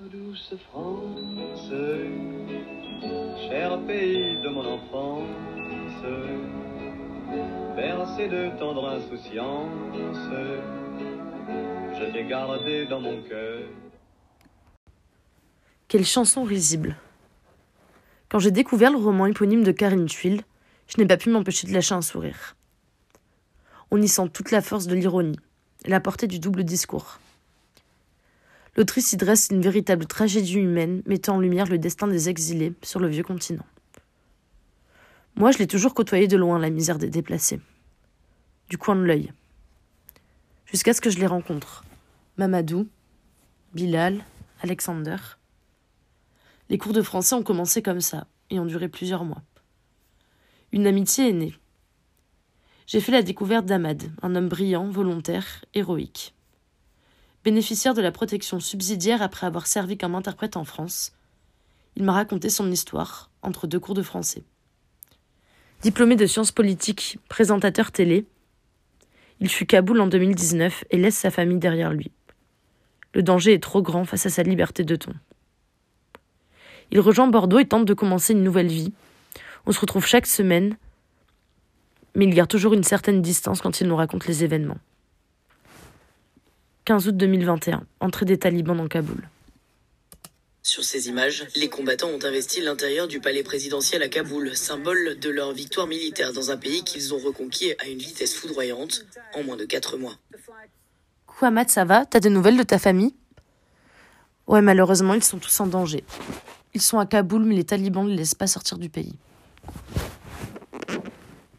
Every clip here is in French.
Douce France, cher pays de mon enfance, bercé de tendre insouciance, je t'ai gardé dans mon cœur. Quelle chanson risible. Quand j'ai découvert le roman éponyme de Karine Thuil, je n'ai pas pu m'empêcher de lâcher un sourire. On y sent toute la force de l'ironie, la portée du double discours. L'autrice y dresse une véritable tragédie humaine mettant en lumière le destin des exilés sur le vieux continent. Moi, je l'ai toujours côtoyé de loin, la misère des déplacés. Du coin de l'œil. Jusqu'à ce que je les rencontre. Mamadou, Bilal, Alexander. Les cours de français ont commencé comme ça et ont duré plusieurs mois. Une amitié est née. J'ai fait la découverte d'Ahmad, un homme brillant, volontaire, héroïque. Bénéficiaire de la protection subsidiaire après avoir servi comme interprète en France, il m'a raconté son histoire entre deux cours de français. Diplômé de sciences politiques, présentateur télé, il fut Kaboul en 2019 et laisse sa famille derrière lui. Le danger est trop grand face à sa liberté de ton. Il rejoint Bordeaux et tente de commencer une nouvelle vie. On se retrouve chaque semaine, mais il garde toujours une certaine distance quand il nous raconte les événements. 15 août 2021, entrée des talibans dans Kaboul. Sur ces images, les combattants ont investi l'intérieur du palais présidentiel à Kaboul, symbole de leur victoire militaire dans un pays qu'ils ont reconquis à une vitesse foudroyante en moins de 4 mois. Ahmad, ça va? T'as des nouvelles de ta famille? Ouais, malheureusement, ils sont tous en danger. Ils sont à Kaboul, mais les talibans ne les laissent pas sortir du pays.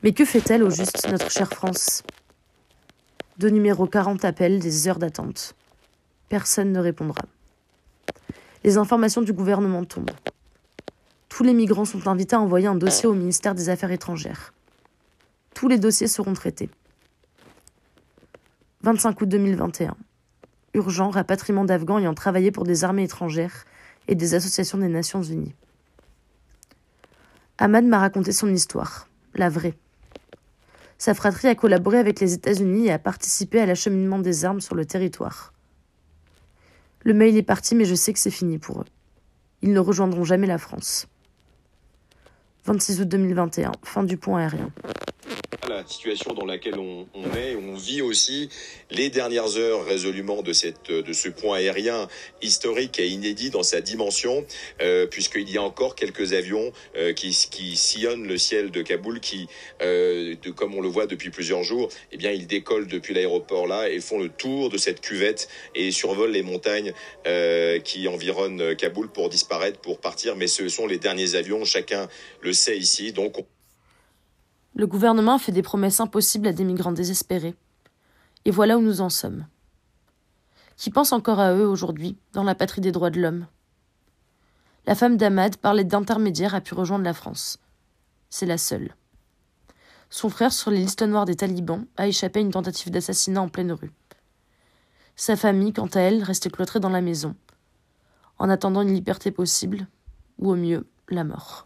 Mais que fait-elle au juste, notre chère France? Deux numéros 40 appellent, des heures d'attente. Personne ne répondra. Les informations du gouvernement tombent. Tous les migrants sont invités à envoyer un dossier au ministère des Affaires étrangères. Tous les dossiers seront traités. 25 août 2021. Urgent rapatriement d'Afghans ayant travaillé pour des armées étrangères et des associations des Nations Unies. Ahmad m'a raconté son histoire, la vraie. Sa fratrie a collaboré avec les États-Unis et a participé à l'acheminement des armes sur le territoire. Le mail est parti, mais je sais que c'est fini pour eux. Ils ne rejoindront jamais la France. 26 août 2021, fin du pont aérien la situation dans laquelle on, est. On vit aussi les dernières heures résolument de, cette, de ce point aérien historique et inédit dans sa dimension, euh, puisqu'il y a encore quelques avions euh, qui, sillonnent le ciel de Kaboul, qui, euh, comme on le voit depuis plusieurs jours, eh bien, ils décollent depuis l'aéroport là et font le tour de cette cuvette et survolent les montagnes qui environnent Kaboul pour disparaître, pour partir. Mais ce sont les derniers avions, chacun le sait ici. Donc, on... Le gouvernement fait des promesses impossibles à des migrants désespérés. Et voilà où nous en sommes. Qui pense encore à eux aujourd'hui, dans la patrie des droits de l'homme La femme d'Ahmad, par l'aide d'intermédiaires, a pu rejoindre la France. C'est la seule. Son frère, sur les listes noires des talibans, a échappé à une tentative d'assassinat en pleine rue. Sa famille, quant à elle, reste cloîtrée dans la maison, en attendant une liberté possible, ou au mieux, la mort.